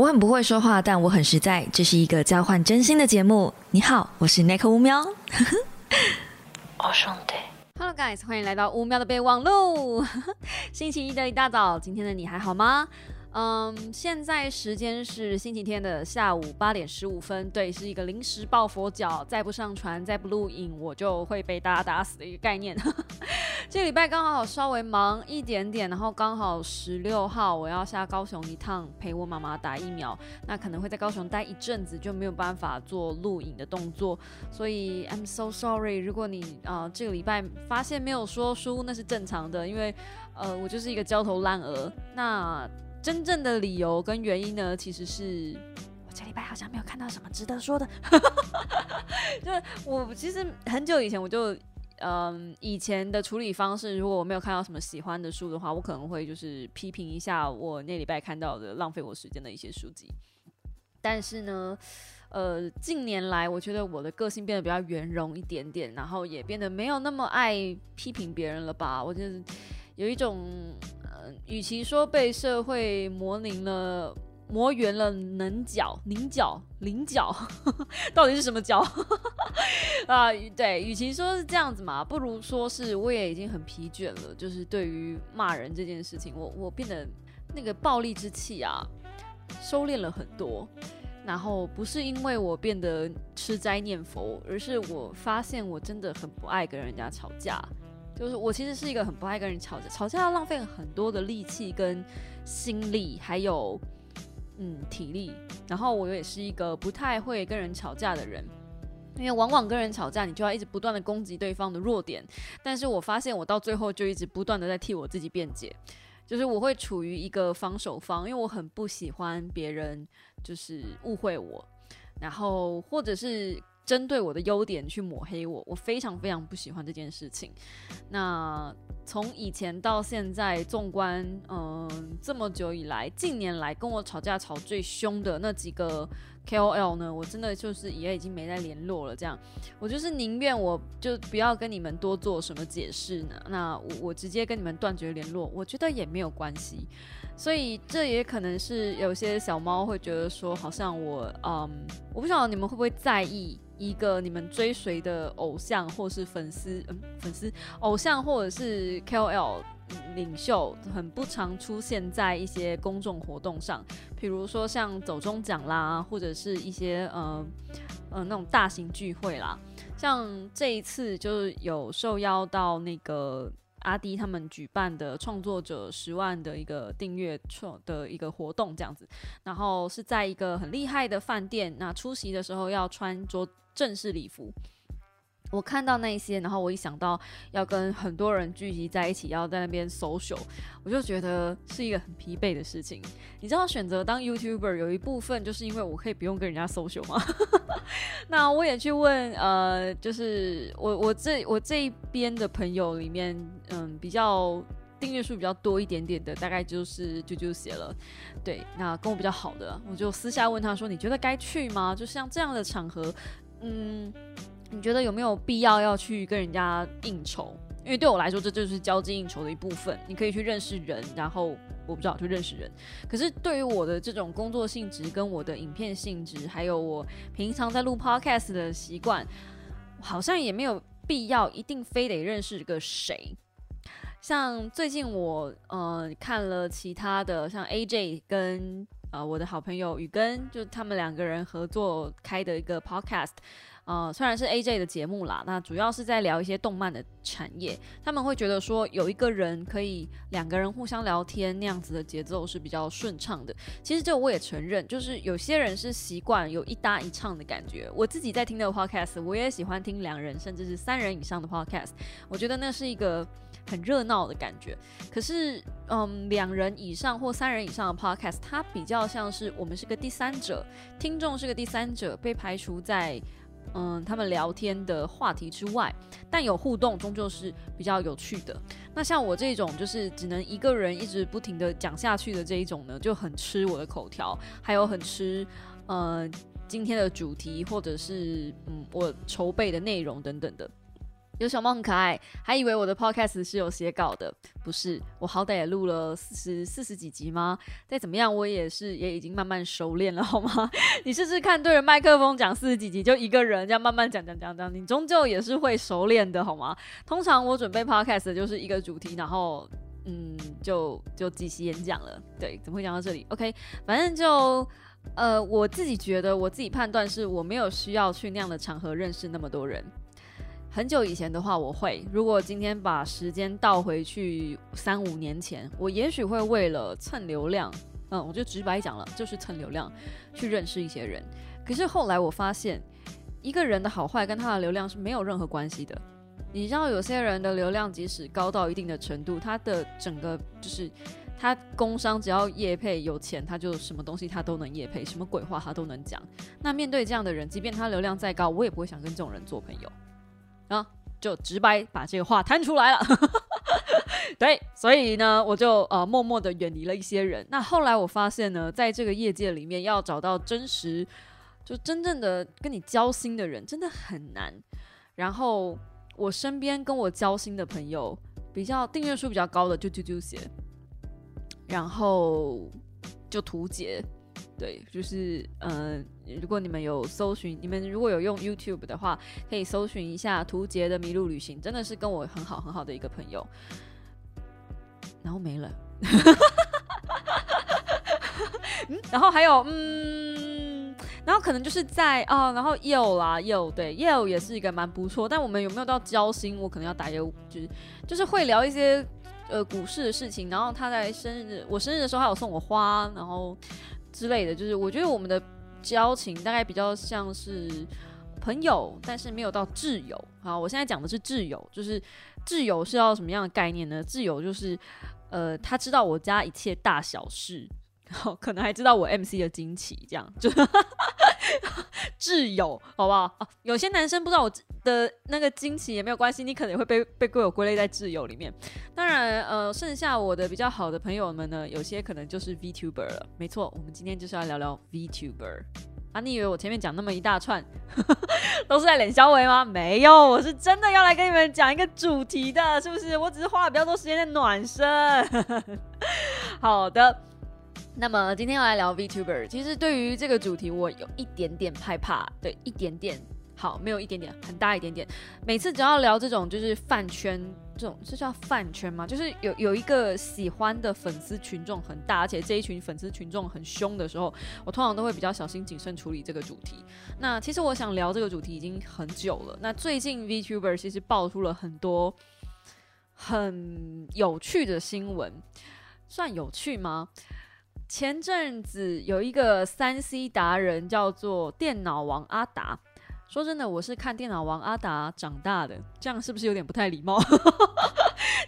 我很不会说话，但我很实在。这是一个交换真心的节目。你好，我是 Nick 乌喵。哦，兄弟。Hello guys，欢迎来到乌喵的备忘录。星期一的一大早，今天的你还好吗？嗯，现在时间是星期天的下午八点十五分，对，是一个临时抱佛脚，再不上传，再不录影，我就会被大家打死的一个概念。这个礼拜刚好稍微忙一点点，然后刚好十六号我要下高雄一趟陪我妈妈打疫苗，那可能会在高雄待一阵子，就没有办法做录影的动作，所以 I'm so sorry。如果你啊这个礼拜发现没有说书，那是正常的，因为呃我就是一个焦头烂额。那真正的理由跟原因呢，其实是我这礼拜好像没有看到什么值得说的。就我其实很久以前我就，嗯，以前的处理方式，如果我没有看到什么喜欢的书的话，我可能会就是批评一下我那礼拜看到的浪费我时间的一些书籍。但是呢，呃，近年来我觉得我的个性变得比较圆融一点点，然后也变得没有那么爱批评别人了吧？我觉得有一种。与其说被社会磨凝了、磨圆了棱角、棱角、棱角，到底是什么角 啊？对，与其说是这样子嘛，不如说是我也已经很疲倦了。就是对于骂人这件事情，我我变得那个暴力之气啊，收敛了很多。然后不是因为我变得吃斋念佛，而是我发现我真的很不爱跟人家吵架。就是我其实是一个很不爱跟人吵架，吵架要浪费很多的力气跟心力，还有嗯体力。然后我也是一个不太会跟人吵架的人，因为往往跟人吵架，你就要一直不断的攻击对方的弱点。但是我发现我到最后就一直不断的在替我自己辩解，就是我会处于一个防守方，因为我很不喜欢别人就是误会我，然后或者是。针对我的优点去抹黑我，我非常非常不喜欢这件事情。那从以前到现在，纵观嗯这么久以来，近年来跟我吵架吵最凶的那几个 KOL 呢，我真的就是也已经没再联络了。这样，我就是宁愿我就不要跟你们多做什么解释呢。那我我直接跟你们断绝联络，我觉得也没有关系。所以这也可能是有些小猫会觉得说，好像我嗯，我不晓得你们会不会在意。一个你们追随的偶像，或是粉丝，嗯，粉丝偶像或者是 KOL 领袖，很不常出现在一些公众活动上，比如说像走中奖啦，或者是一些呃呃那种大型聚会啦。像这一次就是有受邀到那个阿迪他们举办的创作者十万的一个订阅创的一个活动这样子，然后是在一个很厉害的饭店，那出席的时候要穿着。正式礼服，我看到那些，然后我一想到要跟很多人聚集在一起，要在那边 social，我就觉得是一个很疲惫的事情。你知道，选择当 YouTuber 有一部分就是因为我可以不用跟人家 social 吗？那我也去问，呃，就是我我这我这一边的朋友里面，嗯，比较订阅数比较多一点点的，大概就是就就写了。对，那跟我比较好的，我就私下问他说：“你觉得该去吗？就像这样的场合。”嗯，你觉得有没有必要要去跟人家应酬？因为对我来说，这就是交际应酬的一部分。你可以去认识人，然后我不知道去认识人。可是对于我的这种工作性质、跟我的影片性质，还有我平常在录 podcast 的习惯，好像也没有必要一定非得认识个谁。像最近我呃看了其他的，像 AJ 跟。呃，我的好朋友雨根，就他们两个人合作开的一个 podcast，呃，虽然是 AJ 的节目啦，那主要是在聊一些动漫的产业。他们会觉得说，有一个人可以两个人互相聊天，那样子的节奏是比较顺畅的。其实这我也承认，就是有些人是习惯有一搭一唱的感觉。我自己在听的 podcast，我也喜欢听两人甚至是三人以上的 podcast，我觉得那是一个。很热闹的感觉，可是，嗯，两人以上或三人以上的 podcast，它比较像是我们是个第三者，听众是个第三者，被排除在，嗯，他们聊天的话题之外，但有互动，终究是比较有趣的。那像我这种就是只能一个人一直不停的讲下去的这一种呢，就很吃我的口条，还有很吃，呃，今天的主题或者是嗯我筹备的内容等等的。有小猫很可爱，还以为我的 podcast 是有写稿的，不是，我好歹也录了四十四十几集吗？再怎么样，我也是也已经慢慢熟练了，好吗？你试试看，对着麦克风讲四十几集，就一个人这样慢慢讲讲讲讲，你终究也是会熟练的，好吗？通常我准备 podcast 就是一个主题，然后嗯，就就即席演讲了。对，怎么会讲到这里？OK，反正就呃，我自己觉得，我自己判断是我没有需要去那样的场合认识那么多人。很久以前的话，我会。如果今天把时间倒回去三五年前，我也许会为了蹭流量，嗯，我就直白讲了，就是蹭流量去认识一些人。可是后来我发现，一个人的好坏跟他的流量是没有任何关系的。你知道，有些人的流量即使高到一定的程度，他的整个就是他工商只要业配有钱，他就什么东西他都能业配，什么鬼话他都能讲。那面对这样的人，即便他流量再高，我也不会想跟这种人做朋友。啊，就直白把这个话摊出来了。对，所以呢，我就呃默默的远离了一些人。那后来我发现呢，在这个业界里面，要找到真实就真正的跟你交心的人，真的很难。然后我身边跟我交心的朋友，比较订阅数比较高的就啾啾鞋，然后就图解。对，就是嗯，如果你们有搜寻，你们如果有用 YouTube 的话，可以搜寻一下图杰的麋鹿旅行，真的是跟我很好很好的一个朋友。然后没了，嗯，然后还有嗯，然后可能就是在哦，然后 Yo 啦 Yo，对 Yo 也是一个蛮不错，但我们有没有到交心，我可能要打一个，就是就是会聊一些呃股市的事情，然后他在生日，我生日的时候，他有送我花，然后。之类的，就是我觉得我们的交情大概比较像是朋友，但是没有到挚友。好，我现在讲的是挚友，就是挚友是要什么样的概念呢？挚友就是，呃，他知道我家一切大小事。可能还知道我 MC 的惊奇，这样就 挚友，好不好？有些男生不知道我的那个惊奇也没有关系，你可能会被被归我归类在挚友里面。当然，呃，剩下我的比较好的朋友们呢，有些可能就是 VTuber 了。没错，我们今天就是要聊聊 VTuber 啊！你以为我前面讲那么一大串 都是在脸消维吗？没有，我是真的要来跟你们讲一个主题的，是不是？我只是花了比较多时间在暖身。好的。那么今天要来聊 VTuber，其实对于这个主题我有一点点害怕，对，一点点，好，没有一点点，很大一点点。每次只要聊这种就是饭圈，这种是叫饭圈吗？就是有有一个喜欢的粉丝群众很大，而且这一群粉丝群众很凶的时候，我通常都会比较小心谨慎处理这个主题。那其实我想聊这个主题已经很久了。那最近 VTuber 其实爆出了很多很有趣的新闻，算有趣吗？前阵子有一个三 C 达人叫做电脑王阿达。说真的，我是看电脑王阿达长大的，这样是不是有点不太礼貌？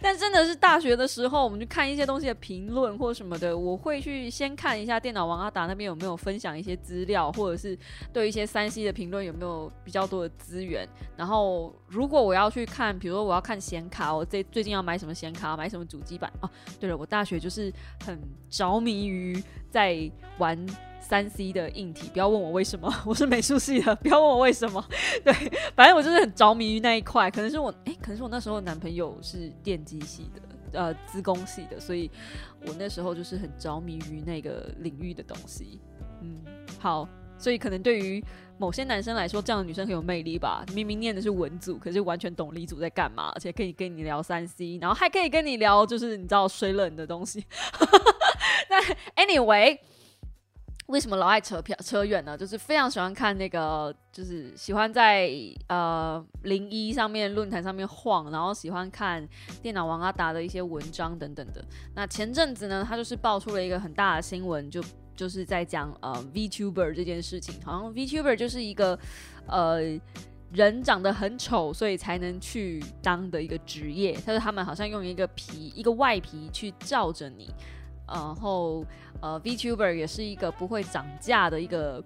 但真的是大学的时候，我们去看一些东西的评论或什么的，我会去先看一下电脑王阿达那边有没有分享一些资料，或者是对一些三 C 的评论有没有比较多的资源。然后，如果我要去看，比如说我要看显卡，我最最近要买什么显卡，买什么主机板哦。对了，我大学就是很着迷于在玩。三 C 的硬体，不要问我为什么，我是美术系的，不要问我为什么。对，反正我就是很着迷于那一块。可能是我，哎，可能是我那时候男朋友是电机系的，呃，资工系的，所以我那时候就是很着迷于那个领域的东西。嗯，好，所以可能对于某些男生来说，这样的女生很有魅力吧。明明念的是文组，可是完全懂理组在干嘛，而且可以跟你聊三 C，然后还可以跟你聊就是你知道水冷的东西。那 anyway。为什么老爱扯票扯远呢？就是非常喜欢看那个，就是喜欢在呃零一上面论坛上面晃，然后喜欢看电脑王阿达的一些文章等等的。那前阵子呢，他就是爆出了一个很大的新闻，就 就是在讲呃 VTuber 这件事情，好像 VTuber 就是一个呃人长得很丑，所以才能去当的一个职业。他说他们好像用一个皮一个外皮去罩着你。然后，呃，VTuber 也是一个不会涨价的一个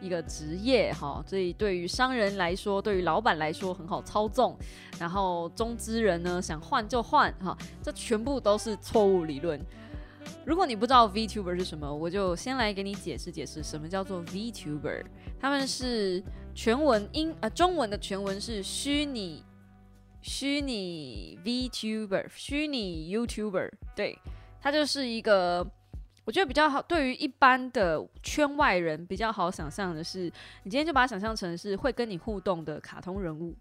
一个职业哈，所以对于商人来说，对于老板来说很好操纵。然后中资人呢想换就换哈，这全部都是错误理论。如果你不知道 VTuber 是什么，我就先来给你解释解释什么叫做 VTuber。他们是全文英呃中文的全文是虚拟虚拟 VTuber、虚拟 YouTuber，对，它就是一个我觉得比较好，对于一般的圈外人比较好想象的是，你今天就把它想象成是会跟你互动的卡通人物。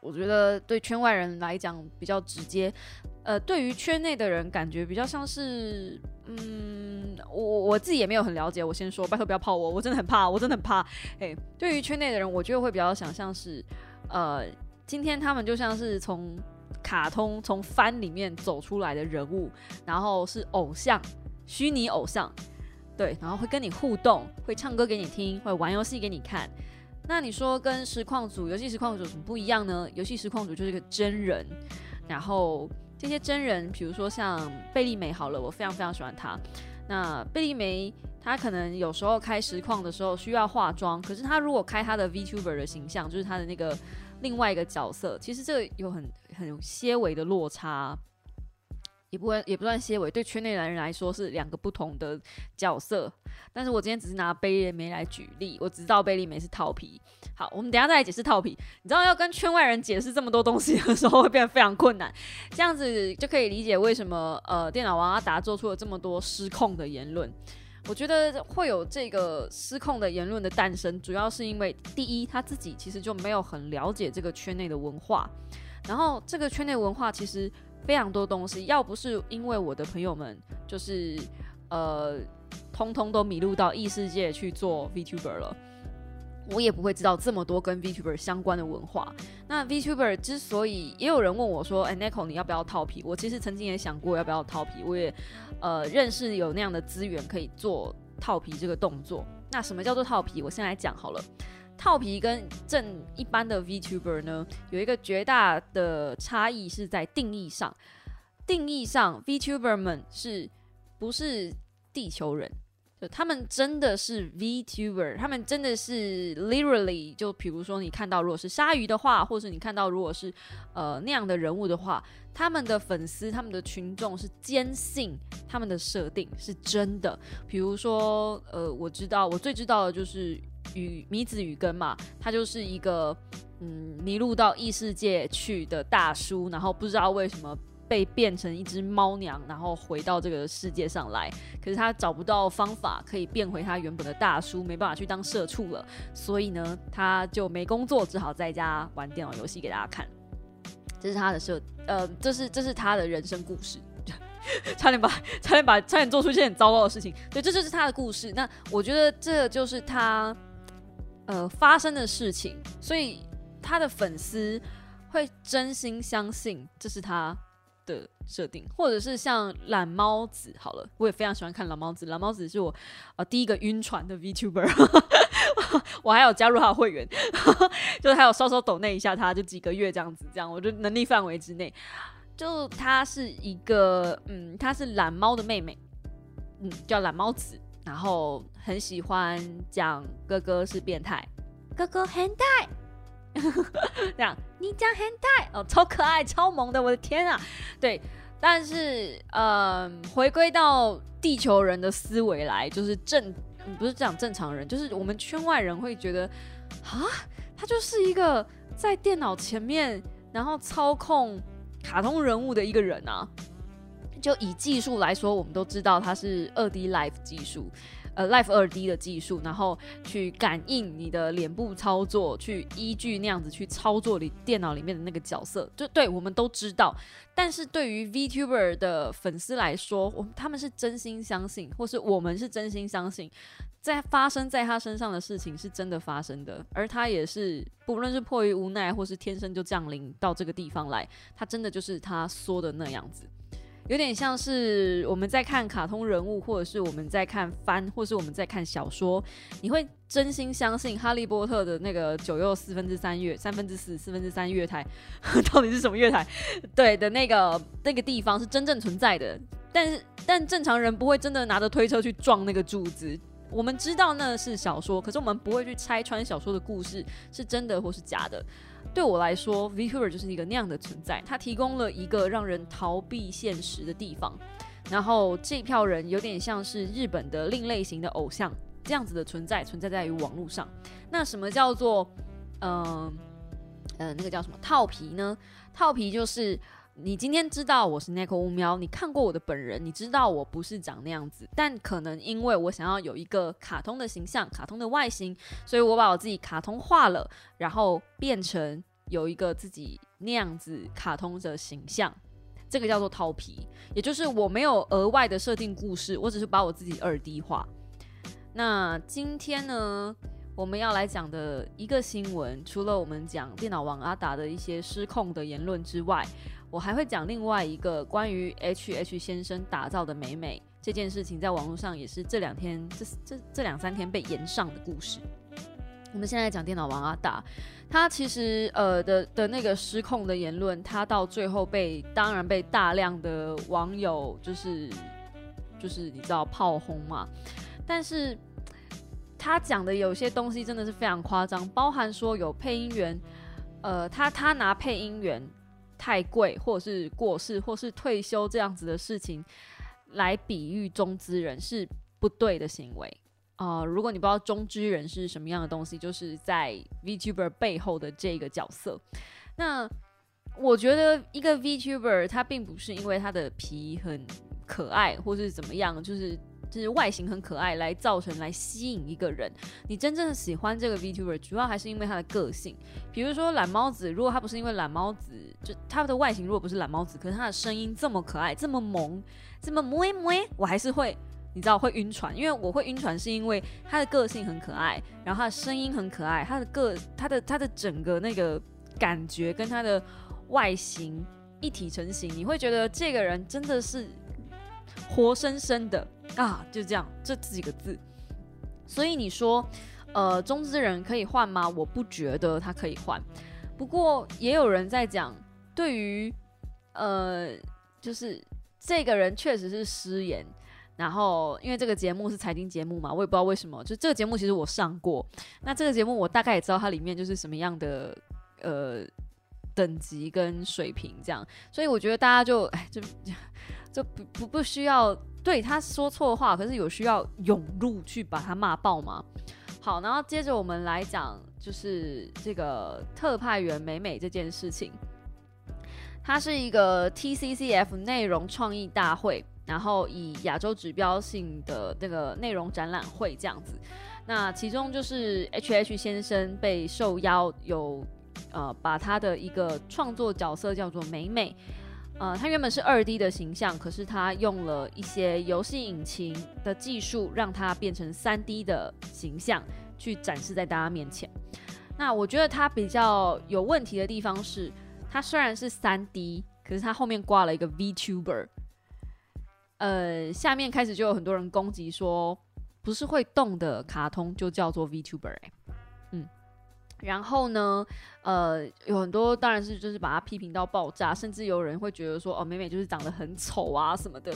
我觉得对圈外人来讲比较直接，呃，对于圈内的人感觉比较像是，嗯，我我自己也没有很了解。我先说，拜托不要泡我，我真的很怕，我真的很怕。哎，对于圈内的人，我觉得会比较想象是，呃，今天他们就像是从卡通、从番里面走出来的人物，然后是偶像，虚拟偶像，对，然后会跟你互动，会唱歌给你听，会玩游戏给你看。那你说跟实况组、游戏实况组有什么不一样呢？游戏实况组就是一个真人，然后这些真人，比如说像贝利梅好了，我非常非常喜欢他。那贝利梅他可能有时候开实况的时候需要化妆，可是他如果开他的 VTuber 的形象，就是他的那个另外一个角色，其实这个有很很些微的落差。也不会也不算些微，对圈内男人来说是两个不同的角色。但是我今天只是拿贝利梅来举例，我知道贝利梅是套皮。好，我们等下再来解释套皮。你知道要跟圈外人解释这么多东西的时候，会变得非常困难。这样子就可以理解为什么呃电脑王阿达做出了这么多失控的言论。我觉得会有这个失控的言论的诞生，主要是因为第一他自己其实就没有很了解这个圈内的文化，然后这个圈内文化其实。非常多东西，要不是因为我的朋友们就是呃，通通都迷路到异世界去做 VTuber 了，我也不会知道这么多跟 VTuber 相关的文化。那 VTuber 之所以也有人问我说：“哎，Nico，你要不要套皮？”我其实曾经也想过要不要套皮，我也呃认识有那样的资源可以做套皮这个动作。那什么叫做套皮？我先来讲好了。套皮跟正一般的 VTuber 呢，有一个绝大的差异是在定义上。定义上，VTuber 们是不是地球人？就他们真的是 VTuber，他们真的是 literally。就比如说，你看到如果是鲨鱼的话，或者你看到如果是呃那样的人物的话，他们的粉丝、他们的群众是坚信他们的设定是真的。比如说，呃，我知道，我最知道的就是。与米子与根嘛，他就是一个嗯迷路到异世界去的大叔，然后不知道为什么被变成一只猫娘，然后回到这个世界上来。可是他找不到方法可以变回他原本的大叔，没办法去当社畜了，所以呢，他就没工作，只好在家玩电脑游戏给大家看。这是他的设，呃，这是这是他的人生故事。差点把差点把差点做出一件很糟糕的事情。对，这就是他的故事。那我觉得这就是他。呃，发生的事情，所以他的粉丝会真心相信这是他的设定，或者是像懒猫子，好了，我也非常喜欢看懒猫子，懒猫子是我呃第一个晕船的 VTuber，我还有加入他的会员，就是还有稍稍抖那一下，他就几个月这样子，这样我就能力范围之内，就他是一个，嗯，他是懒猫的妹妹，嗯，叫懒猫子。然后很喜欢讲哥哥是变态，哥哥很态，这样你讲很态哦，超可爱超萌的，我的天啊！对，但是呃，回归到地球人的思维来，就是正不是讲正常人，就是我们圈外人会觉得啊，他就是一个在电脑前面然后操控卡通人物的一个人啊。就以技术来说，我们都知道它是二 D Live 技术，呃，Life 二 D 的技术，然后去感应你的脸部操作，去依据那样子去操作你电脑里面的那个角色，就对我们都知道。但是对于 VTuber 的粉丝来说，我他们是真心相信，或是我们是真心相信，在发生在他身上的事情是真的发生的，而他也是不论是迫于无奈，或是天生就降临到这个地方来，他真的就是他说的那样子。有点像是我们在看卡通人物，或者是我们在看番，或是我们在看小说，你会真心相信哈利波特的那个九又四分之三月、三分之四、四分之三月台 到底是什么月台？对的那个那个地方是真正存在的，但是但正常人不会真的拿着推车去撞那个柱子。我们知道那是小说，可是我们不会去拆穿小说的故事是真的或是假的。对我来说，VTuber 就是一个那样的存在，它提供了一个让人逃避现实的地方。然后这票人有点像是日本的另类型的偶像这样子的存在，存在在于网络上。那什么叫做嗯呃，那个叫什么套皮呢？套皮就是你今天知道我是 Nico 乌喵，你看过我的本人，你知道我不是长那样子，但可能因为我想要有一个卡通的形象、卡通的外形，所以我把我自己卡通化了，然后变成有一个自己那样子卡通的形象，这个叫做套皮，也就是我没有额外的设定故事，我只是把我自己二 D 化。那今天呢？我们要来讲的一个新闻，除了我们讲电脑王阿达的一些失控的言论之外，我还会讲另外一个关于 H H 先生打造的美美这件事情，在网络上也是这两天这这这两三天被延上的故事。我们现在讲电脑王阿达，他其实呃的的那个失控的言论，他到最后被当然被大量的网友就是就是你知道炮轰嘛，但是。他讲的有些东西真的是非常夸张，包含说有配音员，呃，他他拿配音员太贵，或者是过世，或是退休这样子的事情来比喻中之人是不对的行为啊。如果你不知道中之人是什么样的东西，就是在 VTuber 背后的这个角色。那我觉得一个 VTuber 他并不是因为他的皮很可爱，或是怎么样，就是。就是外形很可爱，来造成来吸引一个人。你真正喜欢这个 VTuber，主要还是因为他的个性。比如说懒猫子，如果他不是因为懒猫子，就他的外形如果不是懒猫子，可是他的声音这么可爱，这么萌，这么萌萌，我还是会，你知道会晕船。因为我会晕船，是因为他的个性很可爱，然后他的声音很可爱，他的个他的他的整个那个感觉跟他的外形一体成型，你会觉得这个人真的是活生生的。啊，就这样，这几个字。所以你说，呃，中之人可以换吗？我不觉得他可以换。不过也有人在讲，对于，呃，就是这个人确实是失言。然后因为这个节目是财经节目嘛，我也不知道为什么。就这个节目其实我上过，那这个节目我大概也知道它里面就是什么样的呃等级跟水平这样。所以我觉得大家就哎就就不不不需要。对他说错话，可是有需要涌入去把他骂爆吗？好，然后接着我们来讲，就是这个特派员美美这件事情。它是一个 TCCF 内容创意大会，然后以亚洲指标性的那个内容展览会这样子。那其中就是 HH 先生被受邀，有呃把他的一个创作角色叫做美美。呃，它原本是二 D 的形象，可是它用了一些游戏引擎的技术，让它变成三 D 的形象，去展示在大家面前。那我觉得它比较有问题的地方是，它虽然是三 D，可是它后面挂了一个 VTuber。呃，下面开始就有很多人攻击说，不是会动的卡通就叫做 VTuber。然后呢，呃，有很多当然是就是把它批评到爆炸，甚至有人会觉得说，哦，美美就是长得很丑啊什么的。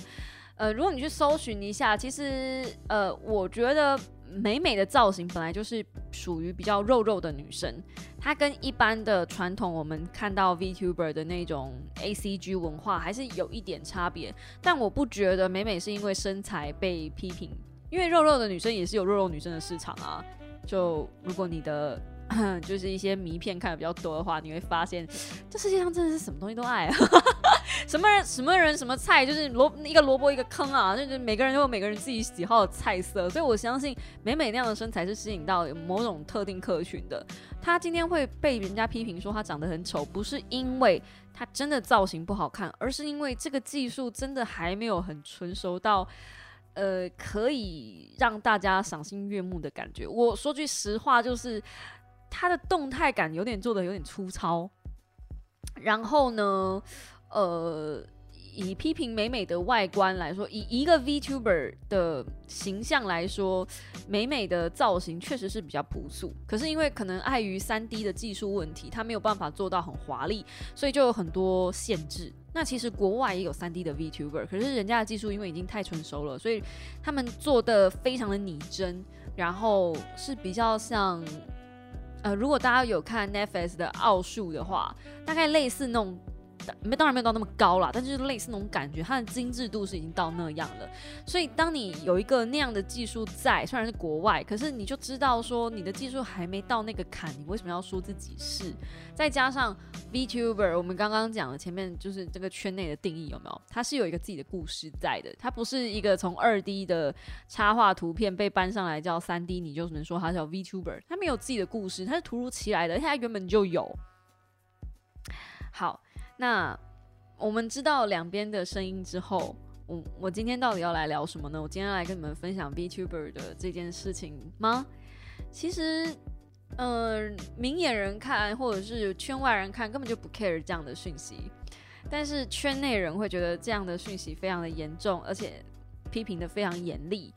呃，如果你去搜寻一下，其实呃，我觉得美美的造型本来就是属于比较肉肉的女生，她跟一般的传统我们看到 VTuber 的那种 ACG 文化还是有一点差别。但我不觉得美美是因为身材被批评，因为肉肉的女生也是有肉肉女生的市场啊。就如果你的。就是一些迷片看的比较多的话，你会发现这世界上真的是什么东西都爱啊！什么人什么人什么菜，就是萝一个萝卜一个坑啊！就是每个人都有每个人自己喜好的菜色，所以我相信美美那样的身材是吸引到某种特定客群的。她今天会被人家批评说她长得很丑，不是因为她真的造型不好看，而是因为这个技术真的还没有很成熟到呃可以让大家赏心悦目的感觉。我说句实话，就是。它的动态感有点做的有点粗糙，然后呢，呃，以批评美美的外观来说，以一个 VTuber 的形象来说，美美的造型确实是比较朴素。可是因为可能碍于三 D 的技术问题，它没有办法做到很华丽，所以就有很多限制。那其实国外也有三 D 的 VTuber，可是人家的技术因为已经太成熟了，所以他们做的非常的拟真，然后是比较像。呃，如果大家有看 Netflix 的奥数的话，大概类似那种没当然没有到那么高啦，但就是类似那种感觉，它的精致度是已经到那样了。所以当你有一个那样的技术在，虽然是国外，可是你就知道说你的技术还没到那个坎，你为什么要说自己是？再加上 VTuber，我们刚刚讲的前面就是这个圈内的定义有没有？它是有一个自己的故事在的，它不是一个从二 D 的插画图片被搬上来叫三 D，你就能说它叫 VTuber，它没有自己的故事，它是突如其来的，它原本就有。好，那我们知道两边的声音之后，我我今天到底要来聊什么呢？我今天要来跟你们分享 VTuber 的这件事情吗？其实，嗯，明眼人看或者是圈外人看根本就不 care 这样的讯息，但是圈内人会觉得这样的讯息非常的严重，而且批评的非常严厉。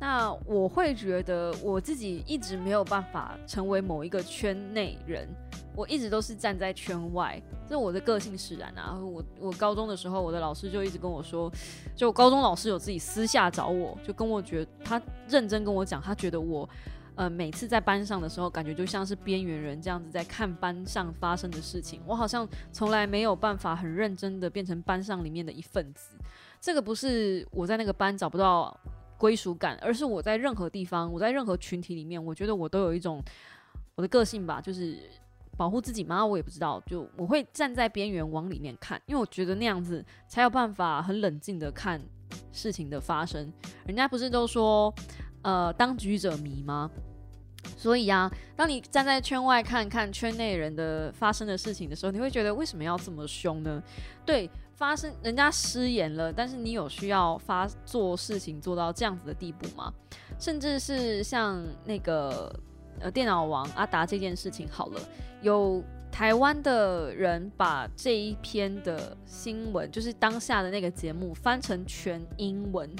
那我会觉得我自己一直没有办法成为某一个圈内人。我一直都是站在圈外，这我的个性使然啊。我我高中的时候，我的老师就一直跟我说，就高中老师有自己私下找我，就跟我觉他认真跟我讲，他觉得我呃每次在班上的时候，感觉就像是边缘人这样子在看班上发生的事情，我好像从来没有办法很认真的变成班上里面的一份子。这个不是我在那个班找不到归属感，而是我在任何地方，我在任何群体里面，我觉得我都有一种我的个性吧，就是。保护自己吗？我也不知道。就我会站在边缘往里面看，因为我觉得那样子才有办法很冷静的看事情的发生。人家不是都说，呃，当局者迷吗？所以啊，当你站在圈外看看圈内人的发生的事情的时候，你会觉得为什么要这么凶呢？对，发生人家失言了，但是你有需要发做事情做到这样子的地步吗？甚至是像那个。呃，电脑王阿达这件事情好了，有台湾的人把这一篇的新闻，就是当下的那个节目翻成全英文，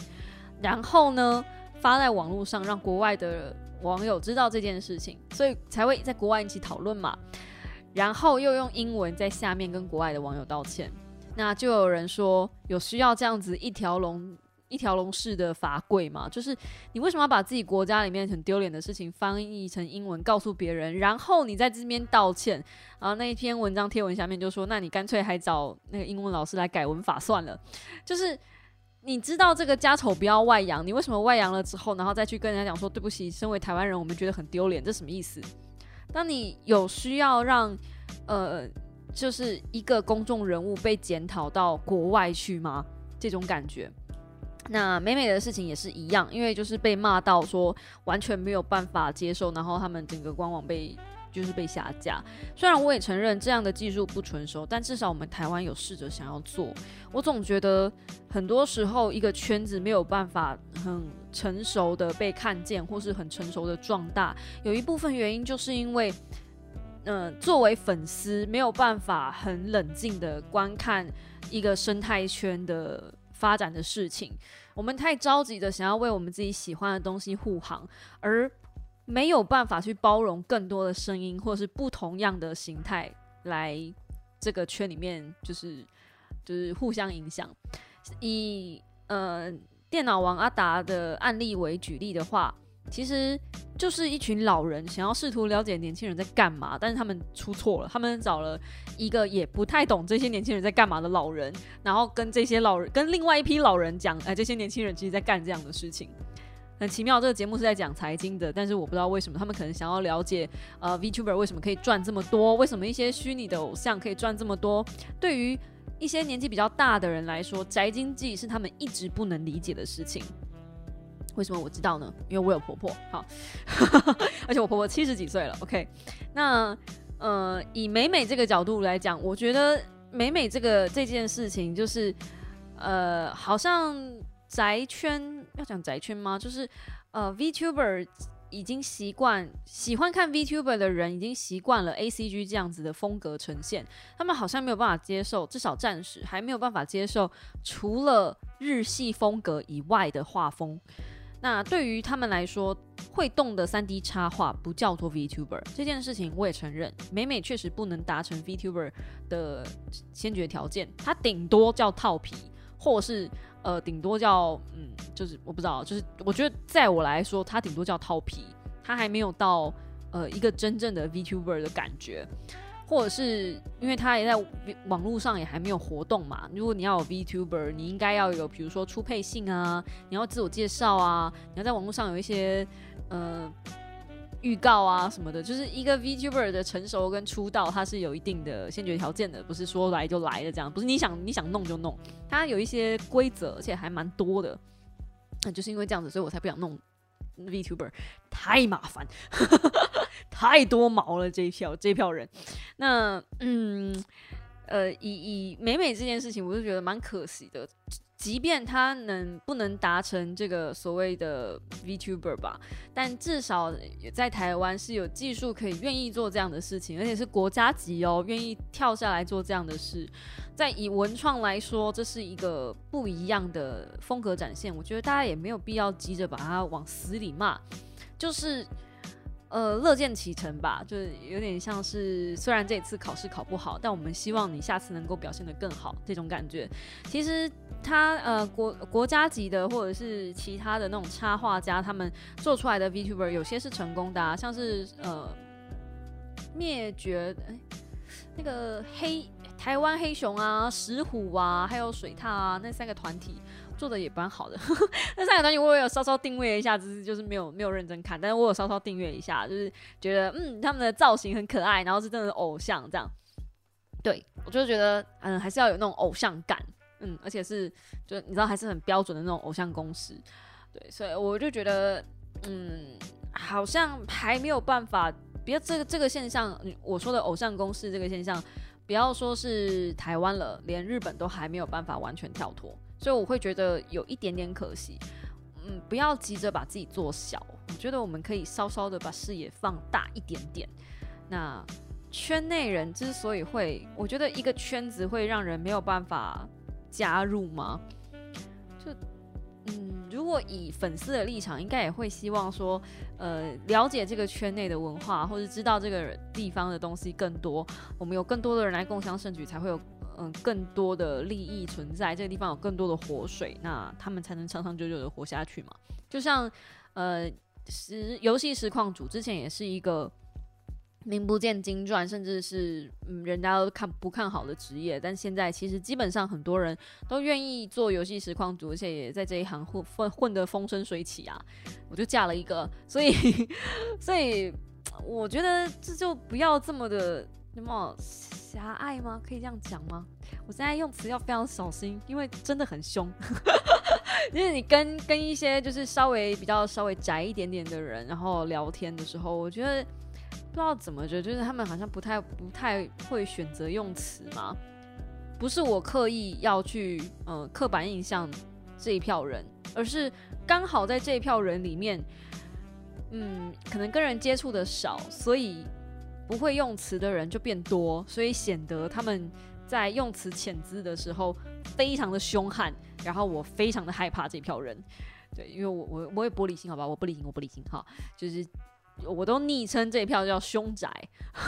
然后呢发在网络上，让国外的网友知道这件事情，所以才会在国外一起讨论嘛。然后又用英文在下面跟国外的网友道歉，那就有人说有需要这样子一条龙。一条龙式的法规嘛，就是你为什么要把自己国家里面很丢脸的事情翻译成英文告诉别人，然后你在这边道歉，然后那一篇文章贴文下面就说，那你干脆还找那个英文老师来改文法算了。就是你知道这个家丑不要外扬，你为什么外扬了之后，然后再去跟人家讲说对不起，身为台湾人，我们觉得很丢脸，这什么意思？当你有需要让呃，就是一个公众人物被检讨到国外去吗？这种感觉。那美美的事情也是一样，因为就是被骂到说完全没有办法接受，然后他们整个官网被就是被下架。虽然我也承认这样的技术不成熟，但至少我们台湾有试着想要做。我总觉得很多时候一个圈子没有办法很成熟的被看见，或是很成熟的壮大，有一部分原因就是因为，嗯，作为粉丝没有办法很冷静的观看一个生态圈的。发展的事情，我们太着急的想要为我们自己喜欢的东西护航，而没有办法去包容更多的声音，或是不同样的形态来这个圈里面，就是就是互相影响。以呃电脑王阿达的案例为举例的话。其实就是一群老人想要试图了解年轻人在干嘛，但是他们出错了，他们找了一个也不太懂这些年轻人在干嘛的老人，然后跟这些老人跟另外一批老人讲，哎，这些年轻人其实在干这样的事情，很奇妙。这个节目是在讲财经的，但是我不知道为什么他们可能想要了解，呃，Vtuber 为什么可以赚这么多，为什么一些虚拟的偶像可以赚这么多？对于一些年纪比较大的人来说，宅经济是他们一直不能理解的事情。为什么我知道呢？因为我有婆婆，好，而且我婆婆七十几岁了。OK，那呃，以美美这个角度来讲，我觉得美美这个这件事情，就是呃，好像宅圈要讲宅圈吗？就是呃，Vtuber 已经习惯喜欢看 Vtuber 的人，已经习惯了 ACG 这样子的风格呈现，他们好像没有办法接受，至少暂时还没有办法接受除了日系风格以外的画风。那对于他们来说，会动的三 D 插画不叫做 VTuber 这件事情，我也承认，美美确实不能达成 VTuber 的先决条件，它顶多叫套皮，或是呃，顶多叫嗯，就是我不知道，就是我觉得在我来说，它顶多叫套皮，它还没有到呃一个真正的 VTuber 的感觉。或者是因为他也在网络上也还没有活动嘛。如果你要有 VTuber，你应该要有比如说出配信啊，你要自我介绍啊，你要在网络上有一些呃预告啊什么的。就是一个 VTuber 的成熟跟出道，它是有一定的先决条件的，不是说来就来的这样，不是你想你想弄就弄，它有一些规则，而且还蛮多的。就是因为这样子，所以我才不想弄 VTuber，太麻烦。太多毛了这一票这一票人，那嗯呃以以美美这件事情，我就觉得蛮可惜的。即便他能不能达成这个所谓的 VTuber 吧，但至少在台湾是有技术可以愿意做这样的事情，而且是国家级哦，愿意跳下来做这样的事。在以文创来说，这是一个不一样的风格展现。我觉得大家也没有必要急着把它往死里骂，就是。呃，乐见其成吧，就是有点像是，虽然这次考试考不好，但我们希望你下次能够表现得更好，这种感觉。其实他呃国国家级的或者是其他的那种插画家，他们做出来的 VTuber 有些是成功的，啊，像是呃灭绝哎那个黑台湾黑熊啊、石虎啊，还有水獭啊那三个团体。做的也蛮好的，那三个短剧我也有稍稍定位一下，只是就是没有没有认真看，但是我有稍稍订阅一下，就是觉得嗯他们的造型很可爱，然后是真的偶像这样，对我就觉得嗯还是要有那种偶像感，嗯而且是就你知道还是很标准的那种偶像公司，对，所以我就觉得嗯好像还没有办法，别这个这个现象，我说的偶像公司这个现象，不要说是台湾了，连日本都还没有办法完全跳脱。所以我会觉得有一点点可惜，嗯，不要急着把自己做小，我觉得我们可以稍稍的把视野放大一点点。那圈内人之所以会，我觉得一个圈子会让人没有办法加入吗？就嗯，果以粉丝的立场，应该也会希望说，呃，了解这个圈内的文化，或者知道这个地方的东西更多，我们有更多的人来共襄盛举，才会有。嗯，更多的利益存在这个地方，有更多的活水，那他们才能长长久久的活下去嘛。就像呃，实游戏实况组之前也是一个名不见经传，甚至是嗯人家都看不看好的职业，但现在其实基本上很多人都愿意做游戏实况主，而且也在这一行混混混得风生水起啊。我就嫁了一个，所以 所以我觉得这就不要这么的。那么狭隘吗？可以这样讲吗？我现在用词要非常小心，因为真的很凶。因 为你跟跟一些就是稍微比较稍微宅一点点的人，然后聊天的时候，我觉得不知道怎么觉得，就是他们好像不太不太会选择用词嘛。不是我刻意要去呃刻板印象这一票人，而是刚好在这一票人里面，嗯，可能跟人接触的少，所以。不会用词的人就变多，所以显得他们在用词遣字的时候非常的凶悍，然后我非常的害怕这票人，对，因为我我我也玻璃心，好吧，我不理性，我不理性，哈，就是我都昵称这一票叫凶宅，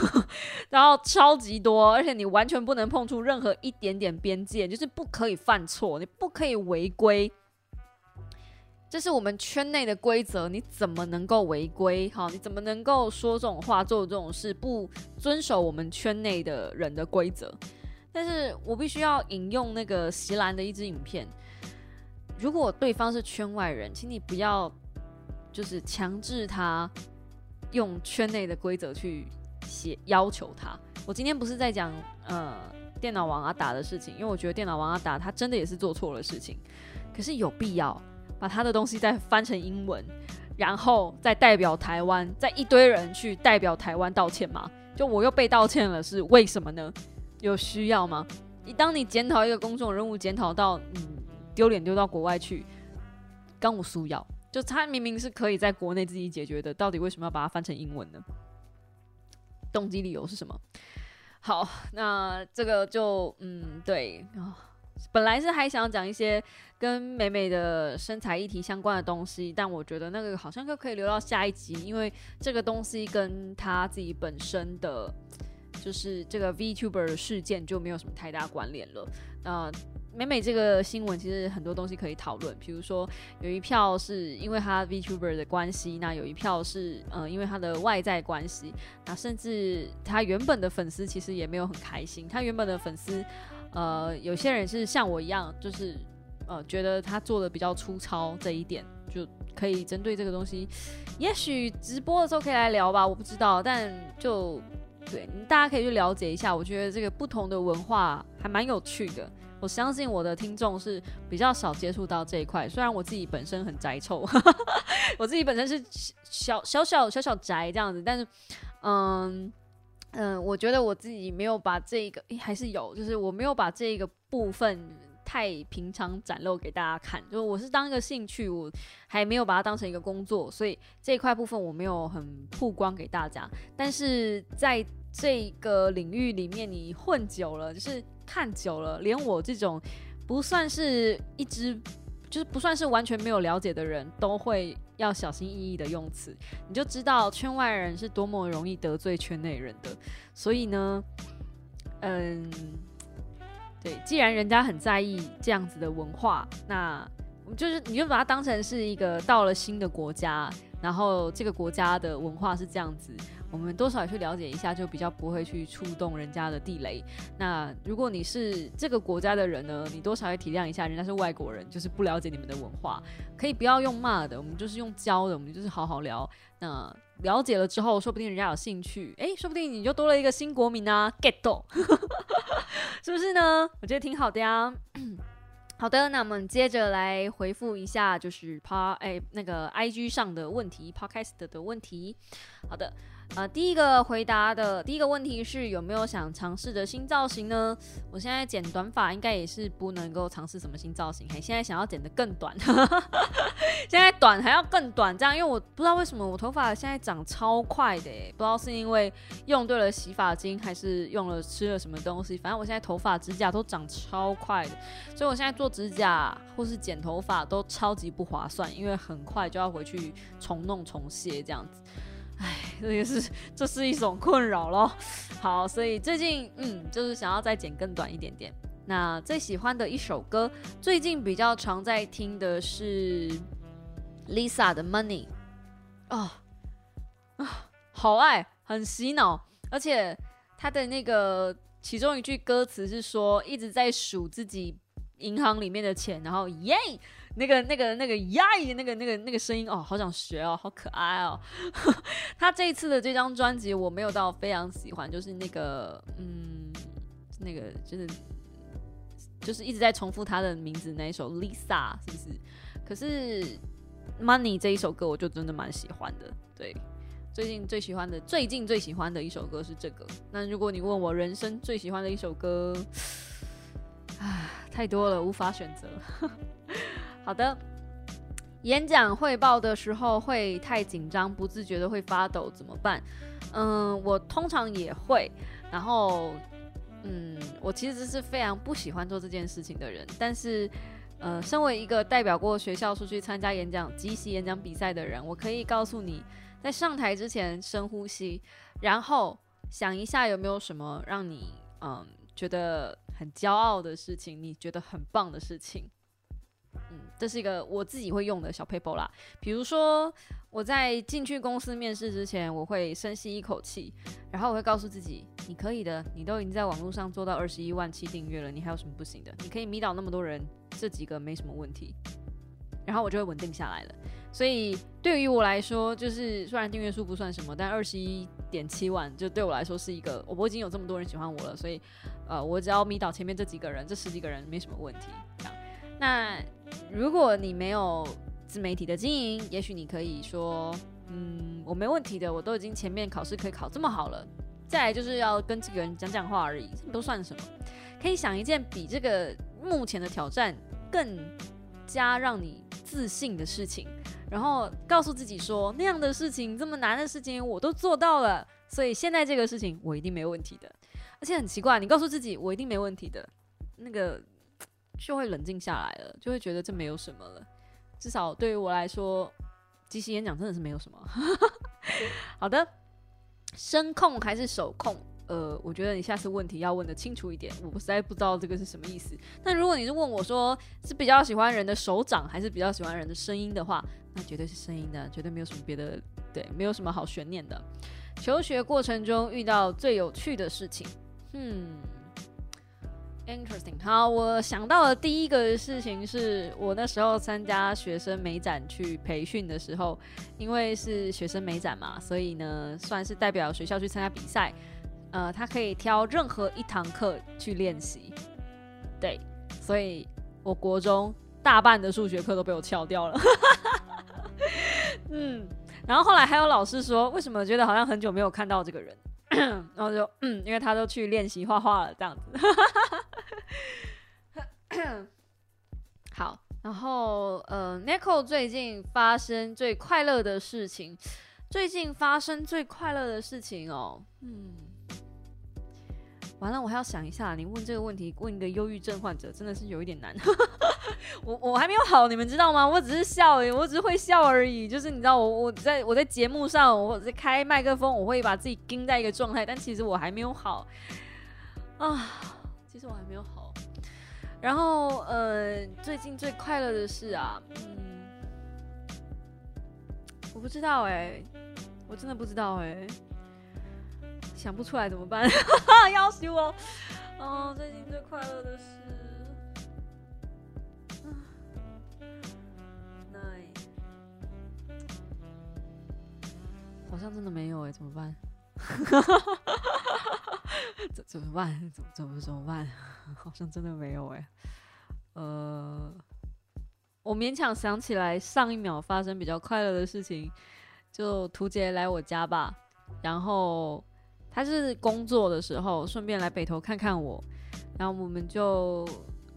然后超级多，而且你完全不能碰触任何一点点边界，就是不可以犯错，你不可以违规。这是我们圈内的规则，你怎么能够违规？好，你怎么能够说这种话、做这种事，不遵守我们圈内的人的规则？但是我必须要引用那个席兰的一支影片。如果对方是圈外人，请你不要就是强制他用圈内的规则去写要求他。我今天不是在讲呃电脑王阿达的事情，因为我觉得电脑王阿达他真的也是做错了事情，可是有必要。把他的东西再翻成英文，然后再代表台湾，再一堆人去代表台湾道歉吗？就我又被道歉了，是为什么呢？有需要吗？你当你检讨一个公众人物，检讨到嗯丢脸丢到国外去，刚我输要，就他明明是可以在国内自己解决的，到底为什么要把它翻成英文呢？动机理由是什么？好，那这个就嗯对啊。本来是还想讲一些跟美美的身材议题相关的东西，但我觉得那个好像就可以留到下一集，因为这个东西跟他自己本身的就是这个 VTuber 的事件就没有什么太大关联了。呃，美美这个新闻其实很多东西可以讨论，比如说有一票是因为他 VTuber 的关系，那有一票是呃因为他的外在关系，那甚至他原本的粉丝其实也没有很开心，他原本的粉丝呃有些人是像我一样，就是呃觉得他做的比较粗糙这一点，就可以针对这个东西，也许直播的时候可以来聊吧，我不知道，但就。对，大家可以去了解一下。我觉得这个不同的文化还蛮有趣的。我相信我的听众是比较少接触到这一块。虽然我自己本身很宅臭，我自己本身是小小小小小宅这样子，但是，嗯嗯，我觉得我自己没有把这个，还是有，就是我没有把这个部分太平常展露给大家看。就是我是当一个兴趣，我还没有把它当成一个工作，所以这一块部分我没有很曝光给大家。但是在这个领域里面，你混久了，就是看久了，连我这种不算是一只，就是不算是完全没有了解的人，都会要小心翼翼的用词，你就知道圈外人是多么容易得罪圈内人的。所以呢，嗯，对，既然人家很在意这样子的文化，那我们就是你就把它当成是一个到了新的国家，然后这个国家的文化是这样子。我们多少也去了解一下，就比较不会去触动人家的地雷。那如果你是这个国家的人呢，你多少会体谅一下，人家是外国人，就是不了解你们的文化，可以不要用骂的，我们就是用教的，我们就是好好聊。那了解了之后，说不定人家有兴趣，诶，说不定你就多了一个新国民啊，get 到，是不是呢？我觉得挺好的呀。好的，那我们接着来回复一下，就是 pa 哎那个 IG 上的问题，podcast 的问题。好的。呃，第一个回答的第一个问题是有没有想尝试的新造型呢？我现在剪短发应该也是不能够尝试什么新造型，嘿，现在想要剪得更短，现在短还要更短，这样，因为我不知道为什么我头发现在长超快的，不知道是因为用对了洗发精，还是用了吃了什么东西，反正我现在头发指甲都长超快的，所以我现在做指甲或是剪头发都超级不划算，因为很快就要回去重弄重卸这样子。唉，这也是这是一种困扰咯。好，所以最近嗯，就是想要再剪更短一点点。那最喜欢的一首歌，最近比较常在听的是 Lisa 的 Money。哦啊，好爱，很洗脑，而且他的那个其中一句歌词是说一直在数自己银行里面的钱，然后耶。那个、那个、那个呀，那个、那个、那个声音哦，好想学哦，好可爱哦。他这一次的这张专辑我没有到非常喜欢，就是那个，嗯，那个就是就是一直在重复他的名字那一首 Lisa 是不是？可是 Money 这一首歌我就真的蛮喜欢的。对，最近最喜欢的，最近最喜欢的一首歌是这个。那如果你问我人生最喜欢的一首歌，唉，太多了，无法选择。好的，演讲汇报的时候会太紧张，不自觉的会发抖，怎么办？嗯，我通常也会。然后，嗯，我其实是非常不喜欢做这件事情的人。但是，呃，身为一个代表过学校出去参加演讲、即席演讲比赛的人，我可以告诉你，在上台之前深呼吸，然后想一下有没有什么让你嗯觉得很骄傲的事情，你觉得很棒的事情。这是一个我自己会用的小 paper 啦。比如说，我在进去公司面试之前，我会深吸一口气，然后我会告诉自己：“你可以的，你都已经在网络上做到二十一万期订阅了，你还有什么不行的？你可以迷倒那么多人，这几个没什么问题。”然后我就会稳定下来了。所以对于我来说，就是虽然订阅数不算什么，但二十一点七万就对我来说是一个，我已经有这么多人喜欢我了，所以呃，我只要迷倒前面这几个人，这十几个人没什么问题。这样，那。如果你没有自媒体的经营，也许你可以说，嗯，我没问题的，我都已经前面考试可以考这么好了，再来就是要跟这个人讲讲话而已，都算什么？可以想一件比这个目前的挑战更加让你自信的事情，然后告诉自己说，那样的事情，这么难的事情我都做到了，所以现在这个事情我一定没问题的。而且很奇怪，你告诉自己我一定没问题的，那个。就会冷静下来了，就会觉得这没有什么了。至少对于我来说，即兴演讲真的是没有什么。好的，声控还是手控？呃，我觉得你下次问题要问的清楚一点，我实在不知道这个是什么意思。但如果你是问我说是比较喜欢人的手掌，还是比较喜欢人的声音的话，那绝对是声音的，绝对没有什么别的，对，没有什么好悬念的。求学过程中遇到最有趣的事情，嗯。Interesting，好，我想到的第一个事情是我那时候参加学生美展去培训的时候，因为是学生美展嘛，所以呢算是代表学校去参加比赛。呃，他可以挑任何一堂课去练习，对，所以我国中大半的数学课都被我翘掉了。嗯，然后后来还有老师说，为什么觉得好像很久没有看到这个人？然后就嗯，因为他都去练习画画了，这样子。好，然后呃，Nico 最近发生最快乐的事情，最近发生最快乐的事情哦，嗯。完了，我还要想一下。你问这个问题，问一个忧郁症患者，真的是有一点难。我我还没有好，你们知道吗？我只是笑而已，我只是会笑而已。就是你知道，我我在我在节目上，我在开麦克风，我会把自己盯在一个状态，但其实我还没有好啊。其实我还没有好。然后呃，最近最快乐的事啊，嗯，我不知道哎，我真的不知道哎。想不出来怎么办？要死我！哦，最近最快乐的是，那好像真的没有哎，怎么办？怎怎么办？怎么怎么怎么办？好像真的没有哎。呃，我勉强想起来上一秒发生比较快乐的事情，就图杰来我家吧，然后。他是工作的时候顺便来北投看看我，然后我们就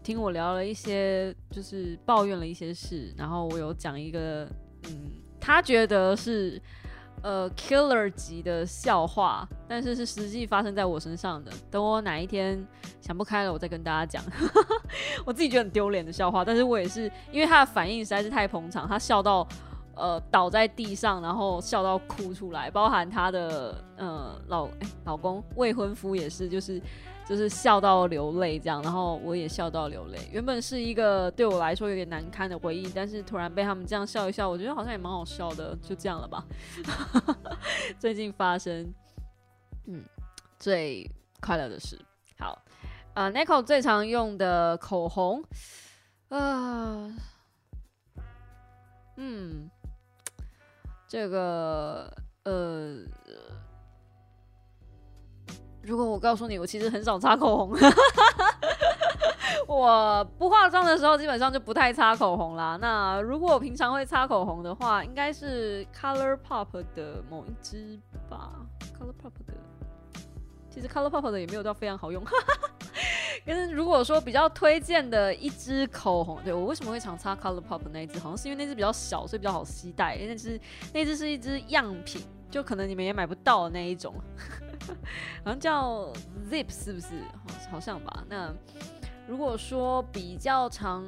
听我聊了一些，就是抱怨了一些事，然后我有讲一个，嗯，他觉得是呃 killer 级的笑话，但是是实际发生在我身上的。等我哪一天想不开了，我再跟大家讲。我自己觉得很丢脸的笑话，但是我也是因为他的反应实在是太捧场，他笑到。呃，倒在地上，然后笑到哭出来，包含他的呃老老公未婚夫也是，就是就是笑到流泪这样，然后我也笑到流泪。原本是一个对我来说有点难堪的回忆，但是突然被他们这样笑一笑，我觉得好像也蛮好笑的，就这样了吧。最近发生嗯最快乐的事，好啊，Nico 最常用的口红啊，嗯。这个呃，如果我告诉你，我其实很少擦口红，我不化妆的时候基本上就不太擦口红啦。那如果我平常会擦口红的话，应该是 Color Pop 的某一支吧，Color Pop 的。其实 Color Pop 的也没有到非常好用。可是如果说比较推荐的一支口红，对我为什么会常擦 Color Pop 那一支？好像是因为那支比较小，所以比较好携带。那支那支是一支样品，就可能你们也买不到的那一种，好像叫 Zip 是不是？好像吧。那如果说比较长、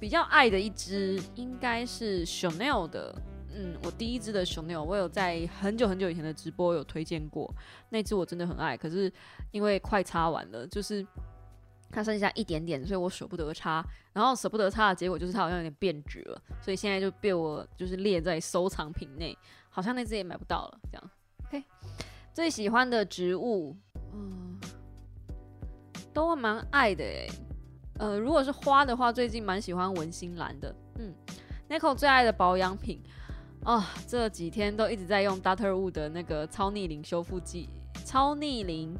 比较爱的一支，应该是 Chanel 的。嗯，我第一支的 Chanel，我有在很久很久以前的直播有推荐过，那支我真的很爱。可是因为快擦完了，就是。它剩下一点点，所以我舍不得擦。然后舍不得擦的结果就是它好像有点变质了，所以现在就被我就是列在收藏品内，好像那只也买不到了。这样，OK。最喜欢的植物，嗯，都蛮爱的诶。呃，如果是花的话，最近蛮喜欢文心兰的。嗯，Nico 最爱的保养品啊，这几天都一直在用 Doctor Wu 的那个超逆龄修复剂，超逆龄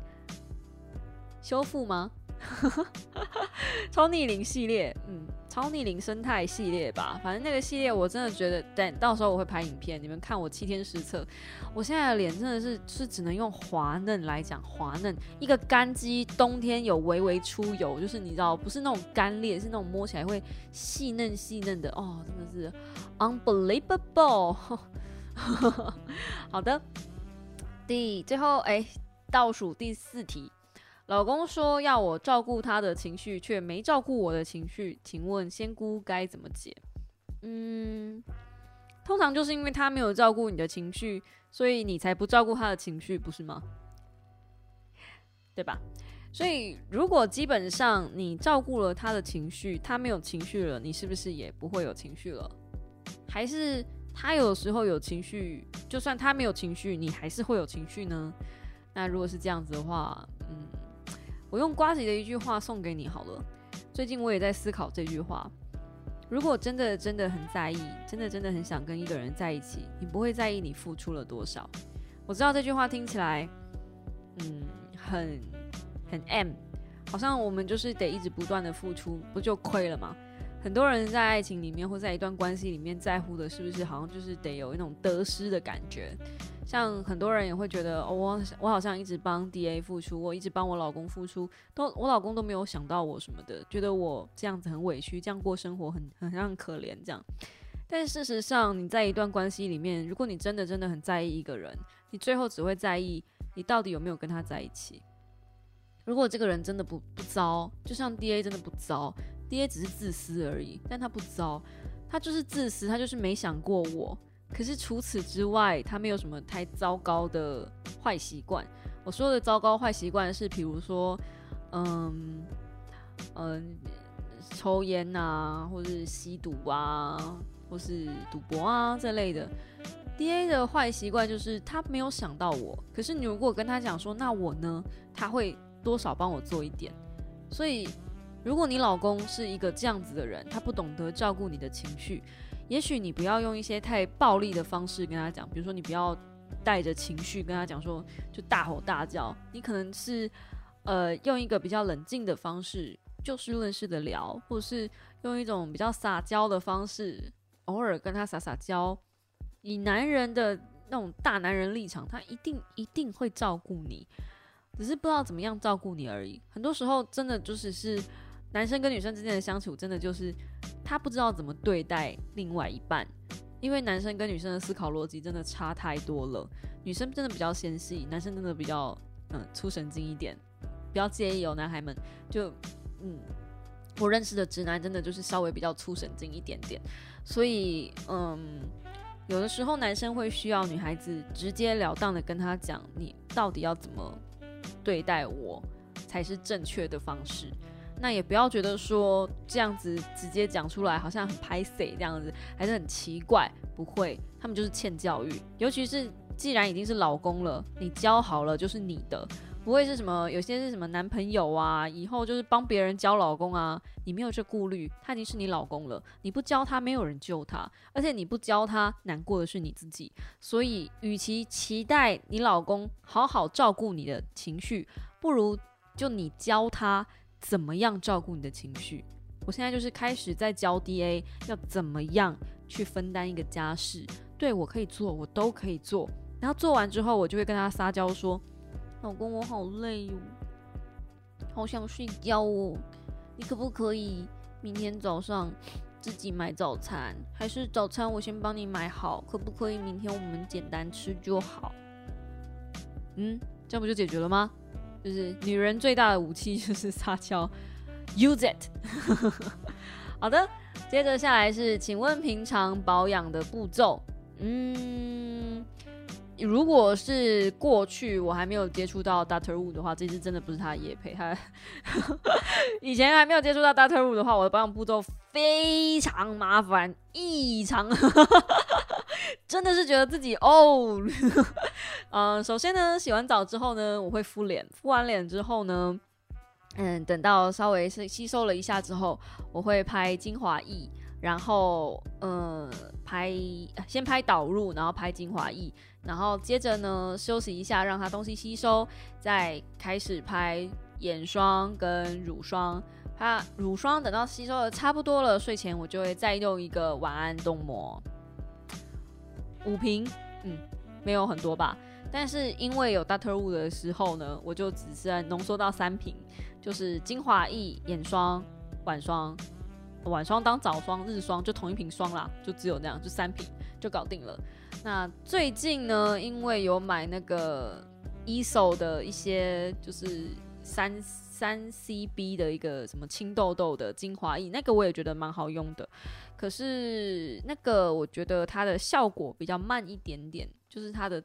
修复吗？超逆龄系列，嗯，超逆龄生态系列吧，反正那个系列我真的觉得，等到时候我会拍影片，你们看我七天实测，我现在的脸真的是是只能用滑嫩来讲，滑嫩，一个干肌，冬天有微微出油，就是你知道，不是那种干裂，是那种摸起来会细嫩细嫩的，哦，真的是 unbelievable。好的，第最后哎，倒数第四题。老公说要我照顾他的情绪，却没照顾我的情绪，请问仙姑该怎么解？嗯，通常就是因为他没有照顾你的情绪，所以你才不照顾他的情绪，不是吗？对吧？所以如果基本上你照顾了他的情绪，他没有情绪了，你是不是也不会有情绪了？还是他有时候有情绪，就算他没有情绪，你还是会有情绪呢？那如果是这样子的话，嗯，我用瓜子的一句话送给你好了。最近我也在思考这句话。如果真的真的很在意，真的真的很想跟一个人在一起，你不会在意你付出了多少。我知道这句话听起来，嗯，很很 M，好像我们就是得一直不断的付出，不就亏了吗？很多人在爱情里面或在一段关系里面在乎的是不是好像就是得有一种得失的感觉？像很多人也会觉得，我我好像一直帮 D A 付出，我一直帮我老公付出，都我老公都没有想到我什么的，觉得我这样子很委屈，这样过生活很 很让可怜这样。但事实上，你在一段关系里面，如果你真的真的很在意一个人，你最后只会在意你到底有没有跟他在一起。如果这个人真的不不糟，就像 D A 真的不糟，D A 只是自私而已，但他不糟，他就是自私，他就是没想过我。可是除此之外，他没有什么太糟糕的坏习惯。我说的糟糕坏习惯是，比如说，嗯嗯，抽烟啊，或是吸毒啊，或是赌博啊这类的。D A 的坏习惯就是他没有想到我。可是你如果跟他讲说，那我呢？他会多少帮我做一点。所以，如果你老公是一个这样子的人，他不懂得照顾你的情绪。也许你不要用一些太暴力的方式跟他讲，比如说你不要带着情绪跟他讲说，就大吼大叫。你可能是呃用一个比较冷静的方式，就事论事的聊，或者是用一种比较撒娇的方式，偶尔跟他撒撒娇。以男人的那种大男人立场，他一定一定会照顾你，只是不知道怎么样照顾你而已。很多时候真的就是是。男生跟女生之间的相处，真的就是他不知道怎么对待另外一半，因为男生跟女生的思考逻辑真的差太多了。女生真的比较纤细，男生真的比较嗯粗神经一点。不要介意哦，男孩们，就嗯，我认识的直男真的就是稍微比较粗神经一点点。所以嗯，有的时候男生会需要女孩子直截了当的跟他讲，你到底要怎么对待我才是正确的方式。那也不要觉得说这样子直接讲出来好像很拍 C 这样子，还是很奇怪。不会，他们就是欠教育。尤其是既然已经是老公了，你教好了就是你的，不会是什么有些是什么男朋友啊，以后就是帮别人教老公啊。你没有这顾虑，他已经是你老公了，你不教他，没有人救他，而且你不教他，难过的是你自己。所以，与其期待你老公好好照顾你的情绪，不如就你教他。怎么样照顾你的情绪？我现在就是开始在教 D A 要怎么样去分担一个家事。对我可以做，我都可以做。然后做完之后，我就会跟他撒娇说：“老公，我好累哦，好想睡觉哦。你可不可以明天早上自己买早餐？还是早餐我先帮你买好？可不可以明天我们简单吃就好？嗯，这样不就解决了吗？”就是女人最大的武器 就是撒娇，use it。好的，接着下来是，请问平常保养的步骤？嗯，如果是过去我还没有接触到 Doctor Wu 的话，这支真的不是他的夜配。他 以前还没有接触到 Doctor Wu 的话，我的保养步骤非常麻烦，异常。真的是觉得自己哦，嗯，首先呢，洗完澡之后呢，我会敷脸，敷完脸之后呢，嗯，等到稍微是吸收了一下之后，我会拍精华液，然后嗯，拍先拍导入，然后拍精华液，然后接着呢休息一下，让它东西吸收，再开始拍眼霜跟乳霜。它乳霜等到吸收的差不多了，睡前我就会再用一个晚安冻膜。五瓶，嗯，没有很多吧。但是因为有 Doctor Wu 的时候呢，我就只是浓缩到三瓶，就是精华液、眼霜、晚霜，晚霜当早霜、日霜就同一瓶霜啦，就只有那样，就三瓶就搞定了。那最近呢，因为有买那个 ESO 的一些，就是三三 CB 的一个什么清痘痘的精华液，那个我也觉得蛮好用的。可是那个，我觉得它的效果比较慢一点点，就是它的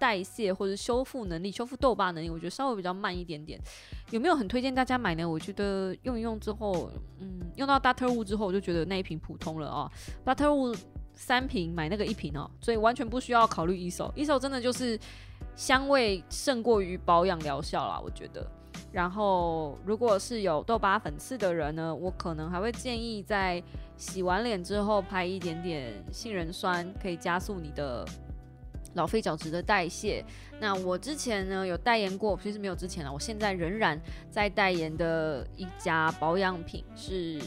代谢或者修复能力、修复痘疤能力，我觉得稍微比较慢一点点。有没有很推荐大家买呢？我觉得用一用之后，嗯，用到 Doctor Wu 之后，我就觉得那一瓶普通了啊。Doctor Wu 三瓶买那个一瓶哦，所以完全不需要考虑一手，一手真的就是香味胜过于保养疗效啦，我觉得。然后，如果是有痘疤粉刺的人呢，我可能还会建议在洗完脸之后拍一点点杏仁酸，可以加速你的老废角质的代谢。那我之前呢有代言过，其实没有之前了，我现在仍然在代言的一家保养品是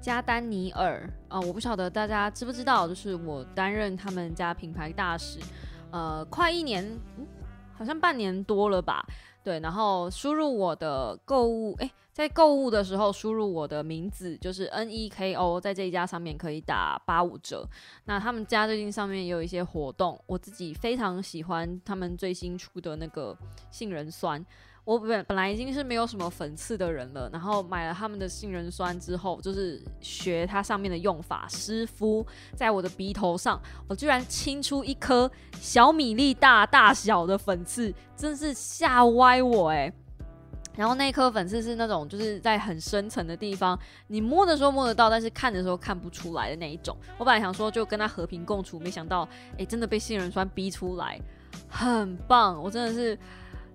加丹尼尔啊，我不晓得大家知不知道，就是我担任他们家品牌大使，呃，快一年，好像半年多了吧。对，然后输入我的购物，哎，在购物的时候输入我的名字，就是 N E K O，在这一家上面可以打八五折。那他们家最近上面也有一些活动，我自己非常喜欢他们最新出的那个杏仁酸。我本本来已经是没有什么粉刺的人了，然后买了他们的杏仁酸之后，就是学它上面的用法，湿敷在我的鼻头上，我居然清出一颗小米粒大大小的粉刺，真是吓歪我哎！然后那颗粉刺是那种就是在很深层的地方，你摸的时候摸得到，但是看的时候看不出来的那一种。我本来想说就跟它和平共处，没想到哎，真的被杏仁酸逼出来，很棒！我真的是。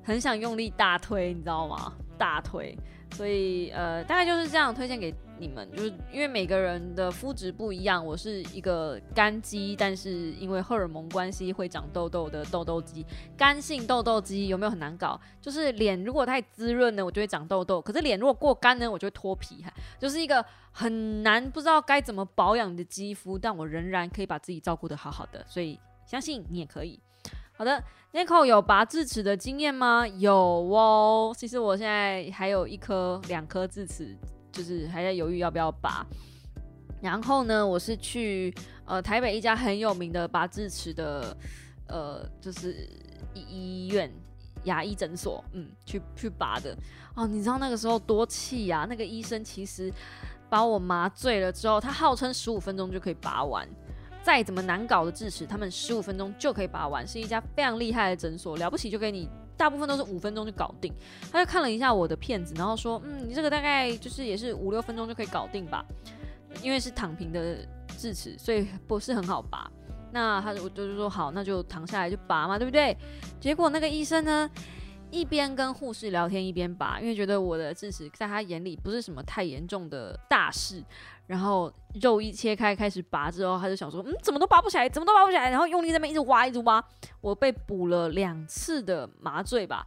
很想用力大推，你知道吗？大推，所以呃，大概就是这样推荐给你们，就是因为每个人的肤质不一样，我是一个干肌，但是因为荷尔蒙关系会长痘痘的痘痘肌，干性痘痘肌有没有很难搞？就是脸如果太滋润呢，我就会长痘痘；可是脸如果过干呢，我就会脱皮，哈，就是一个很难不知道该怎么保养的肌肤，但我仍然可以把自己照顾的好好的，所以相信你也可以。好的。n i c o 有拔智齿的经验吗？有哦，其实我现在还有一颗、两颗智齿，就是还在犹豫要不要拔。然后呢，我是去呃台北一家很有名的拔智齿的呃就是医院牙医诊所，嗯，去去拔的。哦，你知道那个时候多气呀！那个医生其实把我麻醉了之后，他号称十五分钟就可以拔完。再怎么难搞的智齿，他们十五分钟就可以拔完，是一家非常厉害的诊所，了不起就给你，大部分都是五分钟就搞定。他就看了一下我的片子，然后说，嗯，你这个大概就是也是五六分钟就可以搞定吧，因为是躺平的智齿，所以不是很好拔。那他我就说好，那就躺下来就拔嘛，对不对？结果那个医生呢，一边跟护士聊天一边拔，因为觉得我的智齿在他眼里不是什么太严重的大事。然后肉一切开开始拔之后，他就想说，嗯，怎么都拔不起来，怎么都拔不起来。然后用力在那边一直挖，一直挖。我被补了两次的麻醉吧，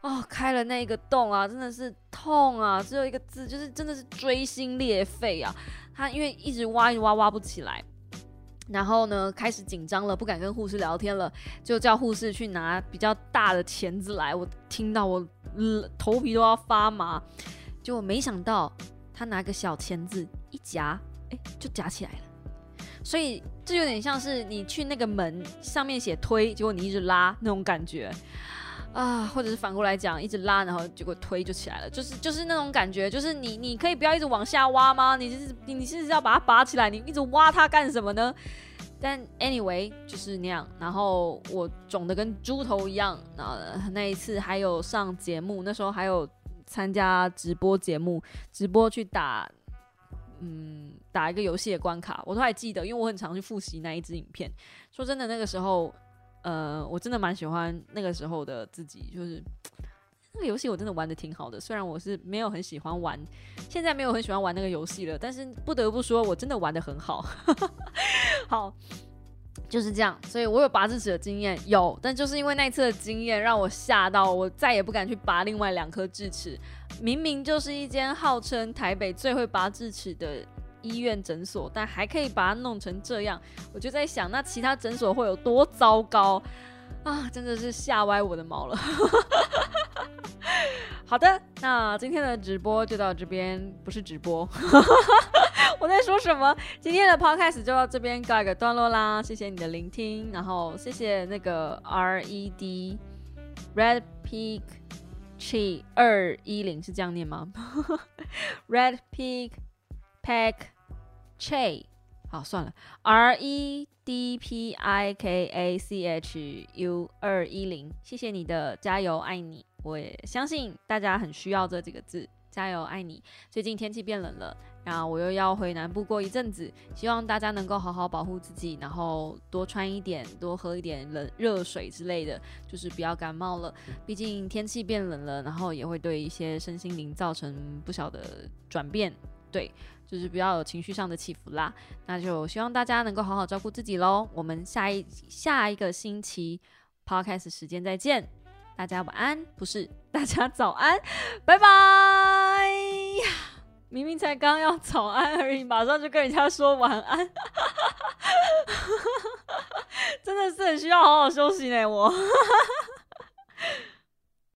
哦，开了那个洞啊，真的是痛啊，只有一个字，就是真的是锥心裂肺啊。他因为一直挖，一直挖，挖不起来。然后呢，开始紧张了，不敢跟护士聊天了，就叫护士去拿比较大的钳子来。我听到我头皮都要发麻，结果没想到。他拿个小钳子一夹，哎，就夹起来了。所以这有点像是你去那个门上面写推，结果你一直拉那种感觉啊，或者是反过来讲，一直拉，然后结果推就起来了，就是就是那种感觉，就是你你可以不要一直往下挖吗？你是你你是要把它拔起来，你一直挖它干什么呢？但 anyway 就是那样。然后我肿的跟猪头一样，那那一次还有上节目，那时候还有。参加直播节目，直播去打，嗯，打一个游戏的关卡，我都还记得，因为我很常去复习那一支影片。说真的，那个时候，呃，我真的蛮喜欢那个时候的自己，就是 那个游戏我真的玩的挺好的。虽然我是没有很喜欢玩，现在没有很喜欢玩那个游戏了，但是不得不说，我真的玩的很好。好。就是这样，所以我有拔智齿的经验，有，但就是因为那次的经验让我吓到，我再也不敢去拔另外两颗智齿。明明就是一间号称台北最会拔智齿的医院诊所，但还可以把它弄成这样，我就在想，那其他诊所会有多糟糕啊！真的是吓歪我的毛了。好的，那今天的直播就到这边，不是直播。我在说什么？今天的 podcast 就到这边告一个段落啦，谢谢你的聆听，然后谢谢那个 R E D Red Peak Tree 二一零是这样念吗？Red Peak Pack Ch，好，算了，R E D P I K A C H U 二一零，谢谢你的加油，爱你。我也相信大家很需要这几个字，加油，爱你。最近天气变冷了，然后我又要回南部过一阵子，希望大家能够好好保护自己，然后多穿一点，多喝一点冷热水之类的，就是不要感冒了。毕竟天气变冷了，然后也会对一些身心灵造成不小的转变，对。就是不要有情绪上的起伏啦，那就希望大家能够好好照顾自己喽。我们下一下一个星期 podcast 时间再见，大家晚安，不是大家早安，拜拜。明明才刚要早安而已，马上就跟人家说晚安，真的是很需要好好休息呢，我。